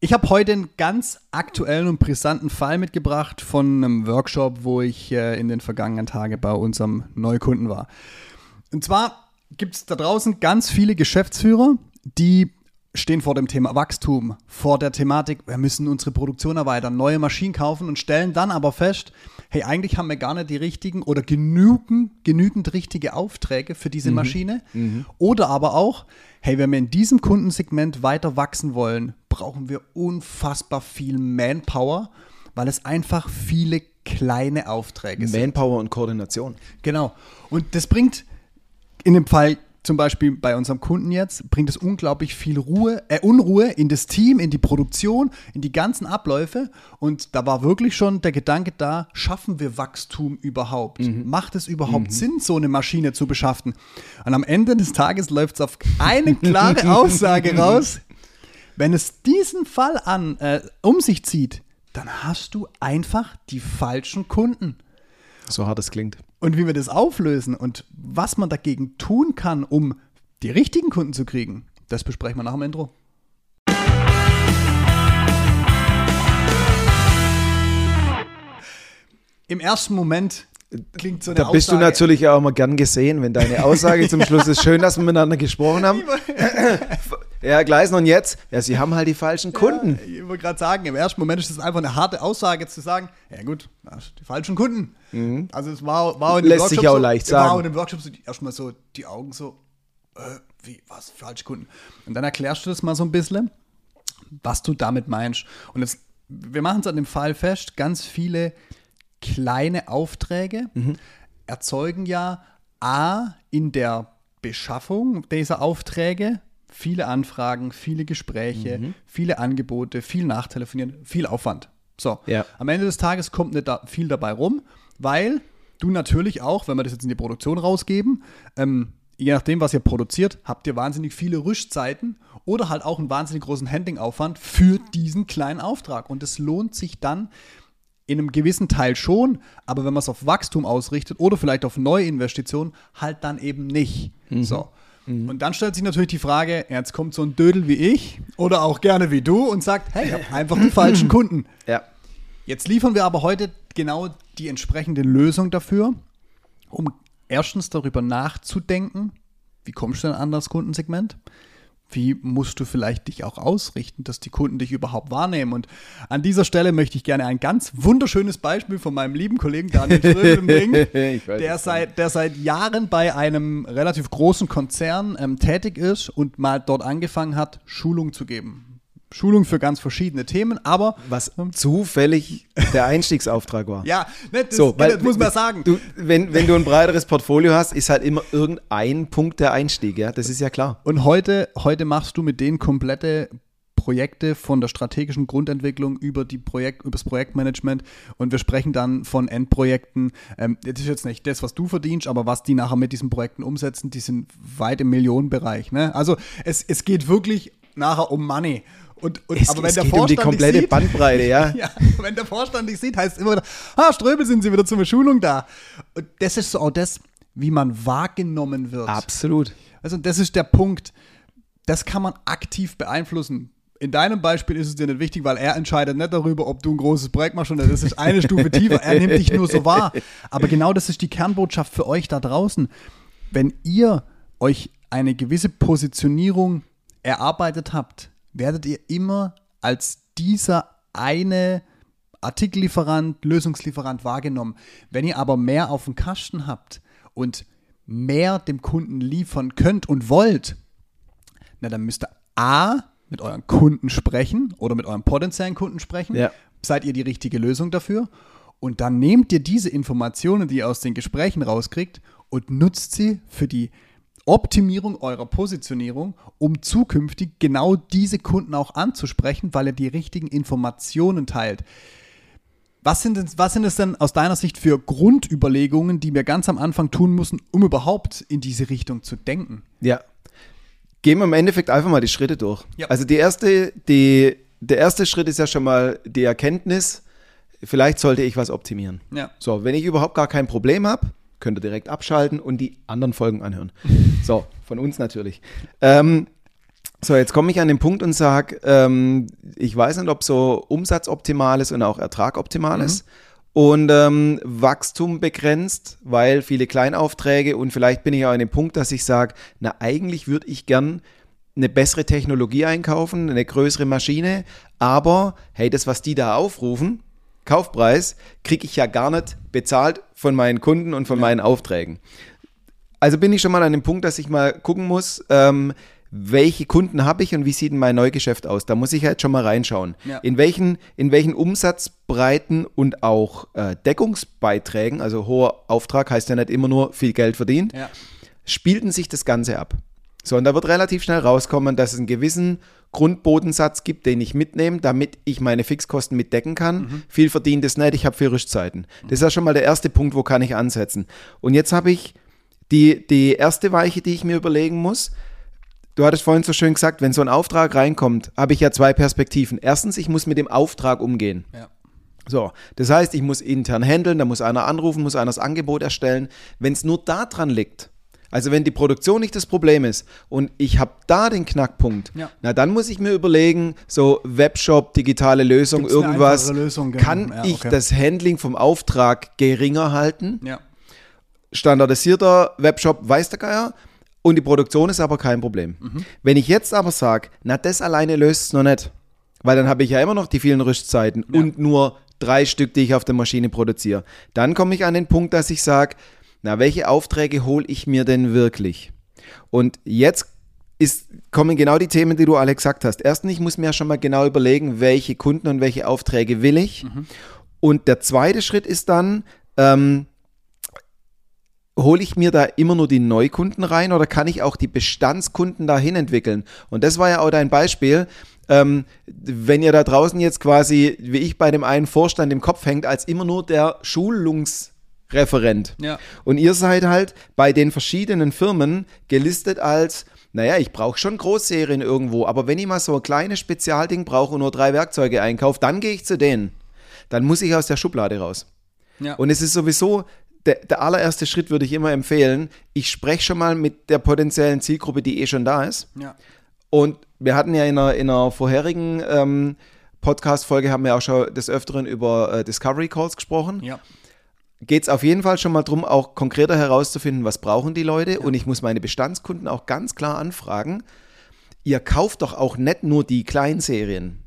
Ich habe heute einen ganz aktuellen und brisanten Fall mitgebracht von einem Workshop, wo ich äh, in den vergangenen Tagen bei unserem Neukunden war. Und zwar gibt es da draußen ganz viele Geschäftsführer, die stehen vor dem Thema Wachstum, vor der Thematik, wir müssen unsere Produktion erweitern, neue Maschinen kaufen und stellen dann aber fest, hey, eigentlich haben wir gar nicht die richtigen oder genügend, genügend richtige Aufträge für diese mhm. Maschine. Mhm. Oder aber auch, hey, wenn wir in diesem Kundensegment weiter wachsen wollen, brauchen wir unfassbar viel Manpower, weil es einfach viele kleine Aufträge Manpower sind. Manpower und Koordination. Genau. Und das bringt in dem Fall zum Beispiel bei unserem Kunden jetzt, bringt es unglaublich viel Ruhe, äh, Unruhe in das Team, in die Produktion, in die ganzen Abläufe. Und da war wirklich schon der Gedanke da, schaffen wir Wachstum überhaupt? Mhm. Macht es überhaupt mhm. Sinn, so eine Maschine zu beschaffen? Und am Ende des Tages läuft es auf eine klare Aussage raus. Wenn es diesen Fall an, äh, um sich zieht, dann hast du einfach die falschen Kunden. So hart es klingt. Und wie wir das auflösen und was man dagegen tun kann, um die richtigen Kunden zu kriegen, das besprechen wir nach dem Intro. Im ersten Moment klingt so eine Da bist Aussage. du natürlich auch immer gern gesehen, wenn deine Aussage zum Schluss ist. Schön, dass wir miteinander gesprochen haben. Ja, Gleisner und jetzt? Ja, sie haben halt die falschen Kunden. Ja, ich wollte gerade sagen, im ersten Moment ist es einfach eine harte Aussage zu sagen, ja gut, die falschen Kunden. Mhm. Also es war, war in dem Lässt Workshop sich auch so, leicht sagen. War in dem Workshop so erstmal so die Augen so, äh, wie, was, falsche Kunden. Und dann erklärst du das mal so ein bisschen, was du damit meinst. Und jetzt, wir machen es an dem Fall fest, ganz viele kleine Aufträge mhm. erzeugen ja A in der Beschaffung dieser Aufträge viele Anfragen, viele Gespräche, mhm. viele Angebote, viel Nachtelefonieren, viel Aufwand. So, ja. am Ende des Tages kommt nicht da viel dabei rum, weil du natürlich auch, wenn wir das jetzt in die Produktion rausgeben, ähm, je nachdem, was ihr produziert, habt ihr wahnsinnig viele Rüstzeiten oder halt auch einen wahnsinnig großen Handlingaufwand für diesen kleinen Auftrag. Und es lohnt sich dann in einem gewissen Teil schon, aber wenn man es auf Wachstum ausrichtet oder vielleicht auf neue Investitionen, halt dann eben nicht. Mhm. So. Mhm. Und dann stellt sich natürlich die Frage, jetzt kommt so ein Dödel wie ich oder auch gerne wie du und sagt, hey, ich habe einfach die falschen Kunden. Ja. Jetzt liefern wir aber heute genau die entsprechende Lösung dafür, um erstens darüber nachzudenken, wie kommst du denn an das Kundensegment? Wie musst du vielleicht dich auch ausrichten, dass die Kunden dich überhaupt wahrnehmen. Und an dieser Stelle möchte ich gerne ein ganz wunderschönes Beispiel von meinem lieben Kollegen Daniel Ströbel bringen, der seit, der seit Jahren bei einem relativ großen Konzern ähm, tätig ist und mal dort angefangen hat, Schulung zu geben. Schulung für ganz verschiedene Themen, aber. Was zufällig der Einstiegsauftrag war. ja, ne, das, so, weil, das muss man sagen. Du, wenn, wenn du ein breiteres Portfolio hast, ist halt immer irgendein Punkt der Einstieg, ja, das ist ja klar. Und heute, heute machst du mit denen komplette Projekte von der strategischen Grundentwicklung über die Projekt, über das Projektmanagement und wir sprechen dann von Endprojekten. Ähm, das ist jetzt nicht das, was du verdienst, aber was die nachher mit diesen Projekten umsetzen, die sind weit im Millionenbereich. Ne? Also es, es geht wirklich nachher um Money. Und, und, es, aber wenn der geht Vorstand um die komplette sieht, Bandbreite, ja. ja. Wenn der Vorstand dich sieht, heißt es immer wieder, ah, Ströbel sind sie wieder zur Schulung da. Und das ist so auch das, wie man wahrgenommen wird. Absolut. Also das ist der Punkt. Das kann man aktiv beeinflussen. In deinem Beispiel ist es dir nicht wichtig, weil er entscheidet nicht darüber, ob du ein großes Projekt machst oder das ist eine Stufe tiefer. Er nimmt dich nur so wahr. Aber genau das ist die Kernbotschaft für euch da draußen. Wenn ihr euch eine gewisse Positionierung erarbeitet habt, werdet ihr immer als dieser eine Artikellieferant, Lösungslieferant wahrgenommen. Wenn ihr aber mehr auf dem Kasten habt und mehr dem Kunden liefern könnt und wollt, na dann müsst ihr A mit euren Kunden sprechen oder mit eurem potenziellen Kunden sprechen. Ja. Seid ihr die richtige Lösung dafür? Und dann nehmt ihr diese Informationen, die ihr aus den Gesprächen rauskriegt, und nutzt sie für die Optimierung eurer Positionierung, um zukünftig genau diese Kunden auch anzusprechen, weil ihr die richtigen Informationen teilt. Was sind, denn, was sind es denn aus deiner Sicht für Grundüberlegungen, die wir ganz am Anfang tun müssen, um überhaupt in diese Richtung zu denken? Ja. Gehen wir im Endeffekt einfach mal die Schritte durch. Ja. Also die erste, die, der erste Schritt ist ja schon mal die Erkenntnis, vielleicht sollte ich was optimieren. Ja. So, wenn ich überhaupt gar kein Problem habe, könnt ihr direkt abschalten und die anderen Folgen anhören. So, von uns natürlich. Ähm, So, jetzt komme ich an den Punkt und sage, ähm, ich weiß nicht, ob so Umsatz optimal ist und auch Ertrag optimal mhm. ist. Und ähm, Wachstum begrenzt, weil viele Kleinaufträge und vielleicht bin ich auch an dem Punkt, dass ich sage, na eigentlich würde ich gern eine bessere Technologie einkaufen, eine größere Maschine, aber hey, das, was die da aufrufen, Kaufpreis, kriege ich ja gar nicht bezahlt von meinen Kunden und von ja. meinen Aufträgen. Also bin ich schon mal an dem Punkt, dass ich mal gucken muss, ähm, welche Kunden habe ich und wie sieht mein Neugeschäft aus? Da muss ich halt schon mal reinschauen. Ja. In, welchen, in welchen Umsatzbreiten und auch äh, Deckungsbeiträgen, also hoher Auftrag heißt ja nicht immer nur viel Geld verdient, ja. spielten sich das Ganze ab. So, und da wird relativ schnell rauskommen, dass es einen gewissen Grundbodensatz gibt, den ich mitnehme, damit ich meine Fixkosten mitdecken kann. Mhm. Viel verdient es nicht, ich habe viel Rüstzeiten. Das ist ja schon mal der erste Punkt, wo kann ich ansetzen. Und jetzt habe ich die, die erste Weiche, die ich mir überlegen muss. Du hattest vorhin so schön gesagt, wenn so ein Auftrag reinkommt, habe ich ja zwei Perspektiven. Erstens, ich muss mit dem Auftrag umgehen. Ja. So, das heißt, ich muss intern handeln, da muss einer anrufen, muss einer das Angebot erstellen. Wenn es nur daran liegt, also wenn die Produktion nicht das Problem ist und ich habe da den Knackpunkt, ja. na dann muss ich mir überlegen, so Webshop, digitale Lösung, Gibt's irgendwas, Lösung, genau. kann ja, ich okay. das Handling vom Auftrag geringer halten? Ja. Standardisierter Webshop weiß der Geier und die Produktion ist aber kein Problem. Mhm. Wenn ich jetzt aber sage, na das alleine löst es noch nicht, weil dann habe ich ja immer noch die vielen Rüstzeiten und nur drei Stück, die ich auf der Maschine produziere, dann komme ich an den Punkt, dass ich sage, na, welche Aufträge hole ich mir denn wirklich? Und jetzt ist, kommen genau die Themen, die du alle gesagt hast. Erstens, ich muss mir ja schon mal genau überlegen, welche Kunden und welche Aufträge will ich. Mhm. Und der zweite Schritt ist dann, ähm, hole ich mir da immer nur die Neukunden rein oder kann ich auch die Bestandskunden dahin entwickeln? Und das war ja auch dein Beispiel. Ähm, wenn ihr da draußen jetzt quasi, wie ich bei dem einen Vorstand im Kopf hängt, als immer nur der Schulungs- Referent. Ja. Und ihr seid halt bei den verschiedenen Firmen gelistet als, naja, ich brauche schon Großserien irgendwo, aber wenn ich mal so ein kleines Spezialding brauche und nur drei Werkzeuge einkaufe, dann gehe ich zu denen. Dann muss ich aus der Schublade raus. Ja. Und es ist sowieso, der, der allererste Schritt würde ich immer empfehlen, ich spreche schon mal mit der potenziellen Zielgruppe, die eh schon da ist. Ja. Und wir hatten ja in einer, in einer vorherigen ähm, Podcast-Folge haben wir auch schon des Öfteren über äh, Discovery Calls gesprochen. Ja geht es auf jeden Fall schon mal darum, auch konkreter herauszufinden, was brauchen die Leute. Ja. Und ich muss meine Bestandskunden auch ganz klar anfragen, ihr kauft doch auch nicht nur die Kleinserien.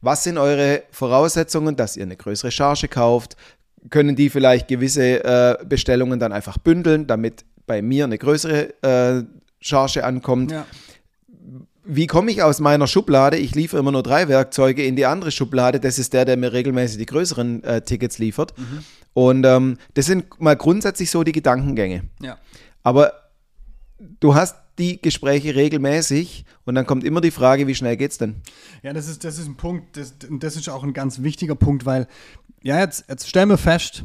Was sind eure Voraussetzungen, dass ihr eine größere Charge kauft? Können die vielleicht gewisse äh, Bestellungen dann einfach bündeln, damit bei mir eine größere äh, Charge ankommt? Ja wie komme ich aus meiner Schublade, ich liefere immer nur drei Werkzeuge, in die andere Schublade, das ist der, der mir regelmäßig die größeren äh, Tickets liefert. Mhm. Und ähm, das sind mal grundsätzlich so die Gedankengänge. Ja. Aber du hast die Gespräche regelmäßig und dann kommt immer die Frage, wie schnell geht's denn? Ja, das ist, das ist ein Punkt, das, das ist auch ein ganz wichtiger Punkt, weil, ja, jetzt, jetzt stellen wir fest,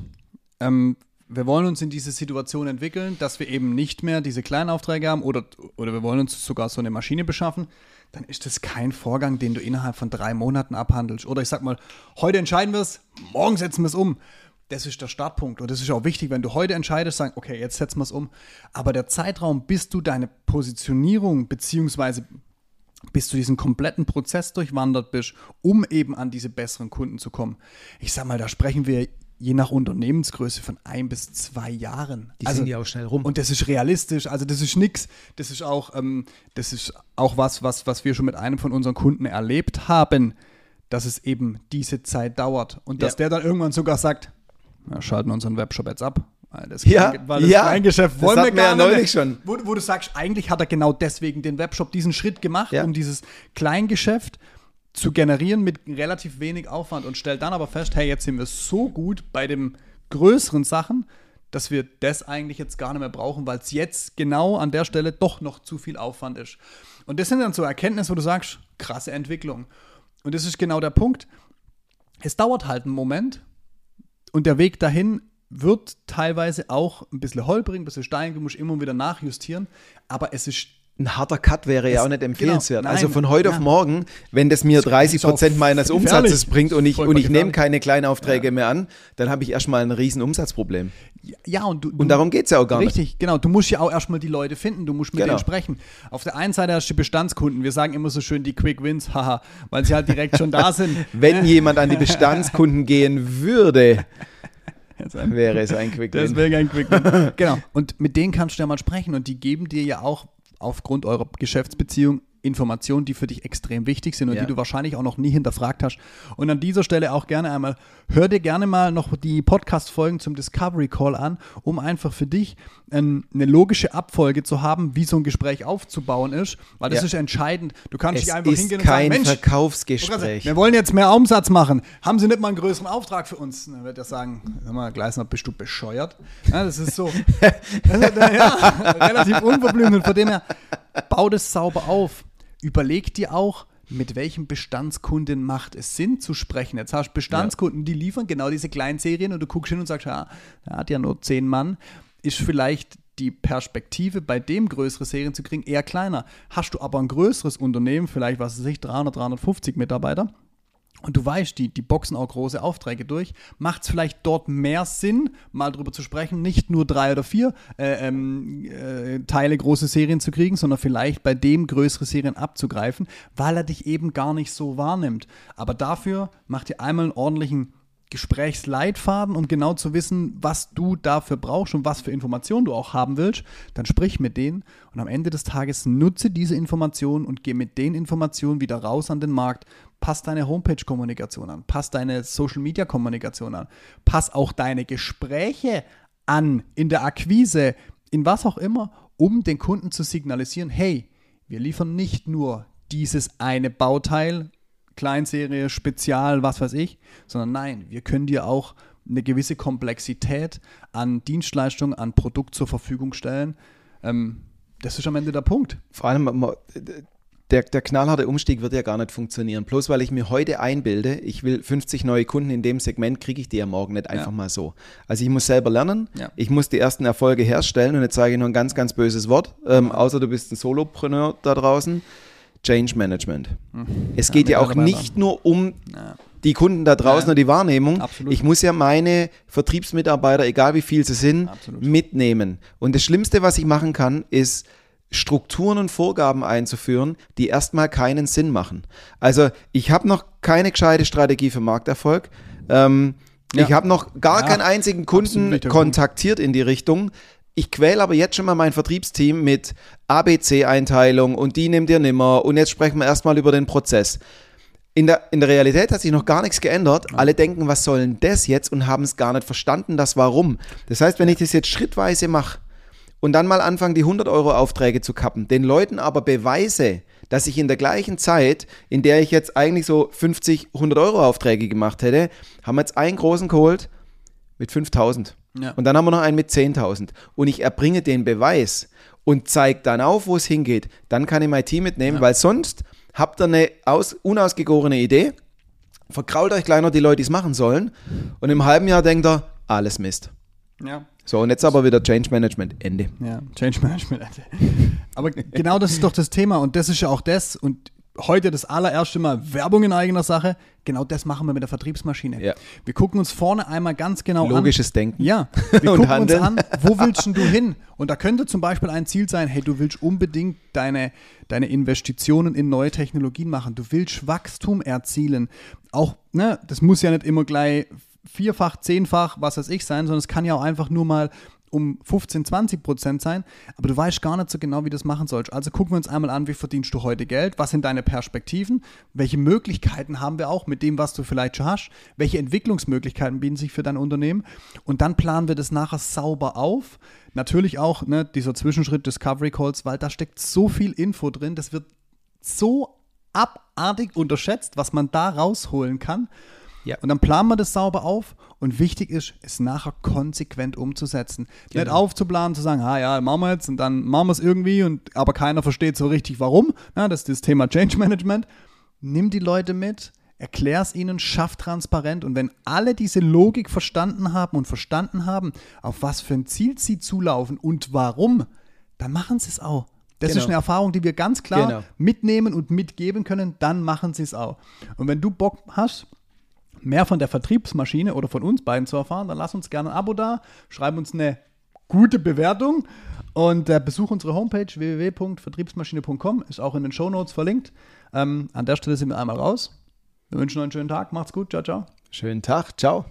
ähm, wir wollen uns in diese Situation entwickeln, dass wir eben nicht mehr diese kleinen Aufträge haben oder, oder wir wollen uns sogar so eine Maschine beschaffen, dann ist das kein Vorgang, den du innerhalb von drei Monaten abhandelst. Oder ich sag mal, heute entscheiden wir es, morgen setzen wir es um. Das ist der Startpunkt. Und das ist auch wichtig, wenn du heute entscheidest, sagen, okay, jetzt setzen wir es um. Aber der Zeitraum, bis du deine Positionierung beziehungsweise bis du diesen kompletten Prozess durchwandert bist, um eben an diese besseren Kunden zu kommen. Ich sag mal, da sprechen wir je nach Unternehmensgröße von ein bis zwei Jahren. Die also, sind ja auch schnell rum. Und das ist realistisch, also das ist nichts. Das ist auch, ähm, das ist auch was, was, was wir schon mit einem von unseren Kunden erlebt haben, dass es eben diese Zeit dauert. Und dass ja. der dann irgendwann sogar sagt, wir schalten unseren Webshop jetzt ab. Weil das, ja, weil das ja, Kleingeschäft wollen wir gar ja neulich schon. Wo, wo, du sagst, eigentlich hat er genau deswegen den Webshop diesen Schritt gemacht, ja. um dieses Kleingeschäft zu generieren mit relativ wenig Aufwand und stellt dann aber fest, hey, jetzt sind wir so gut bei den größeren Sachen, dass wir das eigentlich jetzt gar nicht mehr brauchen, weil es jetzt genau an der Stelle doch noch zu viel Aufwand ist. Und das sind dann so Erkenntnisse, wo du sagst, krasse Entwicklung. Und das ist genau der Punkt. Es dauert halt einen Moment und der Weg dahin wird teilweise auch ein bisschen holprig, ein bisschen steinig, du musst immer wieder nachjustieren, aber es ist ein harter Cut wäre das, ja auch nicht empfehlenswert. Genau, also von heute ja. auf morgen, wenn das mir 30 Prozent meines Umsatzes bringt und ich, und ich nehme keine kleinen Aufträge ja. mehr an, dann habe ich erstmal ein riesen Umsatzproblem. Ja, und, du, und darum geht es ja auch gar richtig, nicht. Richtig, genau. Du musst ja auch erstmal die Leute finden, du musst mit genau. denen sprechen. Auf der einen Seite hast du Bestandskunden, wir sagen immer so schön die Quick Wins, haha, weil sie halt direkt schon da sind. Wenn jemand an die Bestandskunden gehen würde, wäre es ein Quick Win. Das wäre ein Quick Win. genau. Und mit denen kannst du ja mal sprechen und die geben dir ja auch aufgrund eurer Geschäftsbeziehung Informationen, die für dich extrem wichtig sind und ja. die du wahrscheinlich auch noch nie hinterfragt hast. Und an dieser Stelle auch gerne einmal, hör dir gerne mal noch die Podcast-Folgen zum Discovery Call an, um einfach für dich ein, eine logische Abfolge zu haben, wie so ein Gespräch aufzubauen ist, weil das ja. ist entscheidend. Du kannst es nicht einfach hingehen und sagen, Mensch, Verkaufsgespräch. wir wollen jetzt mehr Umsatz machen. Haben Sie nicht mal einen größeren Auftrag für uns? Dann wird er sagen, hör mal, Gleisner, bist du bescheuert? Ja, das ist so also, ja, relativ unverblümt und von dem her, bau das sauber auf überleg dir auch, mit welchem Bestandskunden macht es Sinn zu sprechen. Jetzt hast du Bestandskunden, die liefern genau diese kleinen Serien und du guckst hin und sagst, ja, er hat ja nur zehn Mann, ist vielleicht die Perspektive, bei dem größere Serien zu kriegen, eher kleiner. Hast du aber ein größeres Unternehmen, vielleicht was weiß ich, 300, 350 Mitarbeiter, und du weißt, die, die boxen auch große Aufträge durch, macht es vielleicht dort mehr Sinn, mal drüber zu sprechen, nicht nur drei oder vier äh, ähm, äh, Teile große Serien zu kriegen, sondern vielleicht bei dem größere Serien abzugreifen, weil er dich eben gar nicht so wahrnimmt. Aber dafür macht ihr einmal einen ordentlichen Gesprächsleitfaden, um genau zu wissen, was du dafür brauchst und was für Informationen du auch haben willst, dann sprich mit denen und am Ende des Tages nutze diese Informationen und geh mit den Informationen wieder raus an den Markt. Pass deine Homepage-Kommunikation an, pass deine Social-Media-Kommunikation an, pass auch deine Gespräche an in der Akquise, in was auch immer, um den Kunden zu signalisieren, hey, wir liefern nicht nur dieses eine Bauteil Kleinserie, Spezial, was weiß ich, sondern nein, wir können dir auch eine gewisse Komplexität an Dienstleistungen, an Produkt zur Verfügung stellen. Ähm, das ist am Ende der Punkt. Vor allem, der, der knallharte Umstieg wird ja gar nicht funktionieren. Bloß weil ich mir heute einbilde, ich will 50 neue Kunden in dem Segment, kriege ich die ja morgen nicht einfach ja. mal so. Also ich muss selber lernen, ja. ich muss die ersten Erfolge herstellen und jetzt zeige ich noch ein ganz, ganz böses Wort, ähm, außer du bist ein Solopreneur da draußen. Change Management. Mhm. Es geht ja, ja auch nicht nur um die Kunden da draußen ja. und die Wahrnehmung. Absolut. Ich muss ja meine Vertriebsmitarbeiter, egal wie viel sie sind, Absolut. mitnehmen. Und das Schlimmste, was ich machen kann, ist Strukturen und Vorgaben einzuführen, die erstmal keinen Sinn machen. Also ich habe noch keine gescheite Strategie für Markterfolg. Ähm, ich habe noch gar keinen einzigen Kunden kontaktiert in die Richtung. Ich quäle aber jetzt schon mal mein Vertriebsteam mit ABC-Einteilung und die nimmt ihr nimmer und jetzt sprechen wir erstmal über den Prozess. In der, in der Realität hat sich noch gar nichts geändert. Alle denken, was soll denn das jetzt und haben es gar nicht verstanden, das Warum. Das heißt, wenn ich das jetzt schrittweise mache und dann mal anfange, die 100 Euro Aufträge zu kappen, den Leuten aber beweise, dass ich in der gleichen Zeit, in der ich jetzt eigentlich so 50, 100 Euro Aufträge gemacht hätte, haben wir jetzt einen großen geholt mit 5000. Ja. Und dann haben wir noch einen mit 10.000. Und ich erbringe den Beweis und zeige dann auf, wo es hingeht. Dann kann ich mein Team mitnehmen, ja. weil sonst habt ihr eine aus, unausgegorene Idee, verkrault euch kleiner die Leute, die es machen sollen. Und im halben Jahr denkt ihr, alles Mist. Ja. So, und jetzt aber wieder Change Management, Ende. Ja, Change Management, Ende. Aber genau das ist doch das Thema und das ist ja auch das und heute das allererste Mal Werbung in eigener Sache. Genau das machen wir mit der Vertriebsmaschine. Ja. Wir gucken uns vorne einmal ganz genau Logisches an. Logisches Denken. Ja, wir gucken handeln. uns an, wo willst du hin? Und da könnte zum Beispiel ein Ziel sein, hey, du willst unbedingt deine, deine Investitionen in neue Technologien machen. Du willst Wachstum erzielen. Auch, ne, das muss ja nicht immer gleich vierfach, zehnfach, was weiß ich sein, sondern es kann ja auch einfach nur mal um 15, 20 Prozent sein, aber du weißt gar nicht so genau, wie du das machen sollst. Also gucken wir uns einmal an, wie verdienst du heute Geld, was sind deine Perspektiven, welche Möglichkeiten haben wir auch mit dem, was du vielleicht schon hast, welche Entwicklungsmöglichkeiten bieten sich für dein Unternehmen und dann planen wir das nachher sauber auf. Natürlich auch ne, dieser Zwischenschritt Discovery Calls, weil da steckt so viel Info drin, das wird so abartig unterschätzt, was man da rausholen kann. Ja. Und dann planen wir das sauber auf und wichtig ist, es nachher konsequent umzusetzen. Genau. Nicht aufzuplanen, zu sagen, ah ja, machen wir jetzt und dann machen wir es irgendwie, und, aber keiner versteht so richtig warum. Na, das ist das Thema Change Management. Nimm die Leute mit, erklär es ihnen, schaff transparent und wenn alle diese Logik verstanden haben und verstanden haben, auf was für ein Ziel sie zulaufen und warum, dann machen sie es auch. Das genau. ist eine Erfahrung, die wir ganz klar genau. mitnehmen und mitgeben können, dann machen sie es auch. Und wenn du Bock hast, mehr von der Vertriebsmaschine oder von uns beiden zu erfahren, dann lass uns gerne ein Abo da, schreib uns eine gute Bewertung und äh, besuch unsere Homepage www.vertriebsmaschine.com, ist auch in den Show Notes verlinkt. Ähm, an der Stelle sind wir einmal raus. Wir wünschen euch einen schönen Tag, macht's gut, ciao, ciao. Schönen Tag, ciao.